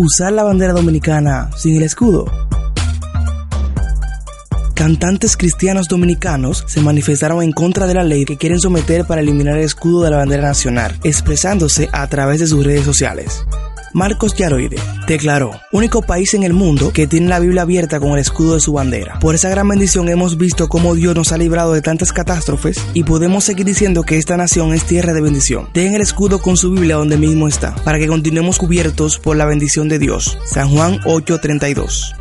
usar la bandera dominicana sin el escudo? Cantantes cristianos dominicanos se manifestaron en contra de la ley que quieren someter para eliminar el escudo de la bandera nacional, expresándose a través de sus redes sociales. Marcos Yaroide declaró, único país en el mundo que tiene la Biblia abierta con el escudo de su bandera. Por esa gran bendición hemos visto cómo Dios nos ha librado de tantas catástrofes y podemos seguir diciendo que esta nación es tierra de bendición. Dejen el escudo con su Biblia donde mismo está, para que continuemos cubiertos por la bendición de Dios. San Juan 8:32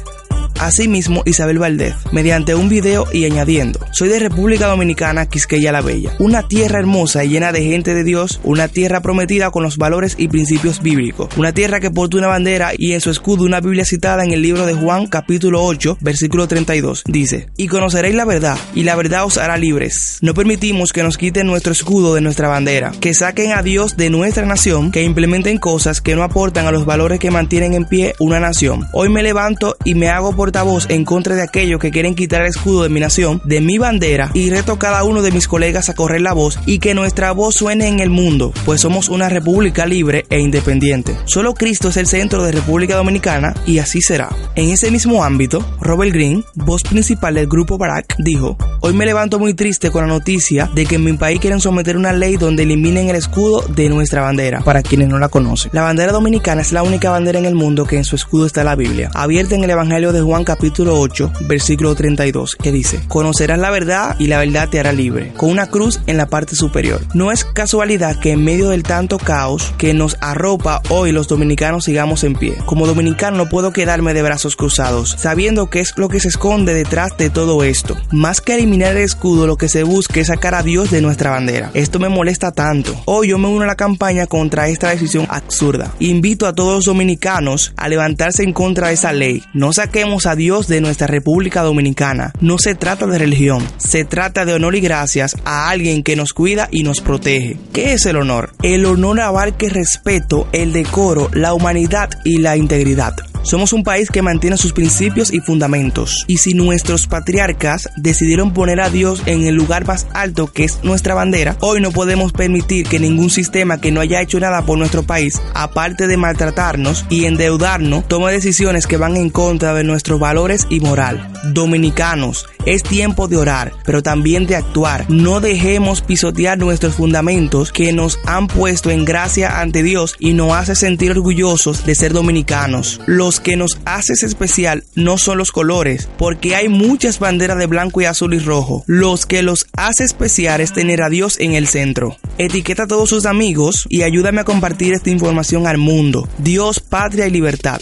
Asimismo, Isabel Valdez, mediante un video y añadiendo, soy de República Dominicana, Quisqueya la Bella, una tierra hermosa y llena de gente de Dios, una tierra prometida con los valores y principios bíblicos, una tierra que porta una bandera y en su escudo una Biblia citada en el libro de Juan capítulo 8, versículo 32, dice, y conoceréis la verdad, y la verdad os hará libres. No permitimos que nos quiten nuestro escudo de nuestra bandera, que saquen a Dios de nuestra nación, que implementen cosas que no aportan a los valores que mantienen en pie una nación. Hoy me levanto y me hago por voz en contra de aquellos que quieren quitar el escudo de mi nación, de mi bandera, y reto a cada uno de mis colegas a correr la voz y que nuestra voz suene en el mundo, pues somos una república libre e independiente. Solo Cristo es el centro de República Dominicana y así será. En ese mismo ámbito, Robert Green, voz principal del grupo Barack, dijo, Hoy me levanto muy triste con la noticia de que en mi país quieren someter una ley donde eliminen el escudo de nuestra bandera, para quienes no la conocen. La bandera dominicana es la única bandera en el mundo que en su escudo está la Biblia, abierta en el Evangelio de Juan capítulo 8, versículo 32, que dice, conocerás la verdad y la verdad te hará libre, con una cruz en la parte superior. No es casualidad que en medio del tanto caos que nos arropa hoy los dominicanos sigamos en pie. Como dominicano no puedo quedarme de brazos cruzados, sabiendo que es lo que se esconde detrás de todo esto. Más que el escudo, lo que se busca es sacar a Dios de nuestra bandera. Esto me molesta tanto. Hoy yo me uno a la campaña contra esta decisión absurda. Invito a todos los dominicanos a levantarse en contra de esa ley. No saquemos a Dios de nuestra República Dominicana. No se trata de religión, se trata de honor y gracias a alguien que nos cuida y nos protege. ¿Qué es el honor? El honor abarca el respeto, el decoro, la humanidad y la integridad. Somos un país que mantiene sus principios y fundamentos. Y si nuestros patriarcas decidieron poner a Dios en el lugar más alto que es nuestra bandera, hoy no podemos permitir que ningún sistema que no haya hecho nada por nuestro país, aparte de maltratarnos y endeudarnos, tome decisiones que van en contra de nuestros valores y moral. Dominicanos, es tiempo de orar, pero también de actuar. No dejemos pisotear nuestros fundamentos que nos han puesto en gracia ante Dios y nos hace sentir orgullosos de ser dominicanos. Los que nos haces especial no son los colores, porque hay muchas banderas de blanco y azul y rojo. Los que los hace especial es tener a Dios en el centro. Etiqueta a todos sus amigos y ayúdame a compartir esta información al mundo. Dios, patria y libertad.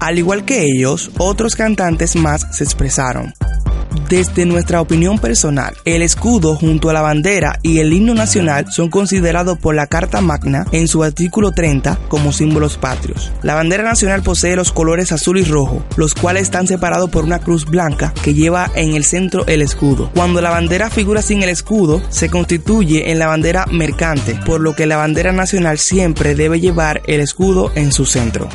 Al igual que ellos, otros cantantes más se expresaron. Desde nuestra opinión personal, el escudo junto a la bandera y el himno nacional son considerados por la Carta Magna en su artículo 30 como símbolos patrios. La bandera nacional posee los colores azul y rojo, los cuales están separados por una cruz blanca que lleva en el centro el escudo. Cuando la bandera figura sin el escudo, se constituye en la bandera mercante, por lo que la bandera nacional siempre debe llevar el escudo en su centro.